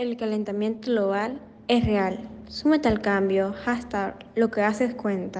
El calentamiento global es real. Súmate al cambio. Hashtag lo que haces cuenta.